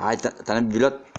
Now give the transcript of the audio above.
Ay, tanam bilot.